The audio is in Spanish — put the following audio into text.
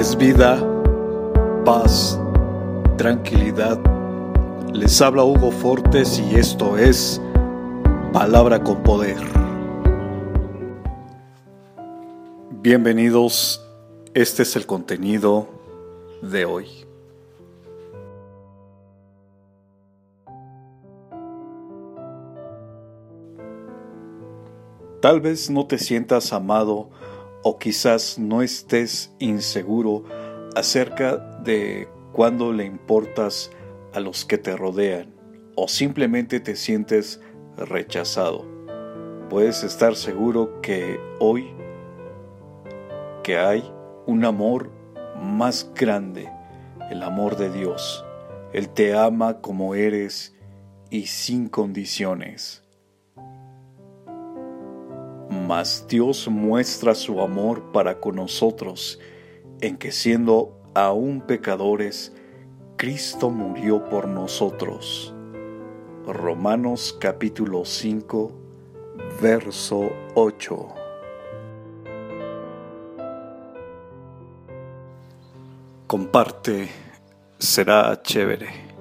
es vida, paz, tranquilidad. Les habla Hugo Fortes y esto es Palabra con Poder. Bienvenidos, este es el contenido de hoy. Tal vez no te sientas amado o quizás no estés inseguro acerca de cuándo le importas a los que te rodean o simplemente te sientes rechazado. Puedes estar seguro que hoy que hay un amor más grande, el amor de Dios. Él te ama como eres y sin condiciones. Mas Dios muestra su amor para con nosotros en que siendo aún pecadores, Cristo murió por nosotros. Romanos capítulo 5, verso 8. Comparte, será chévere.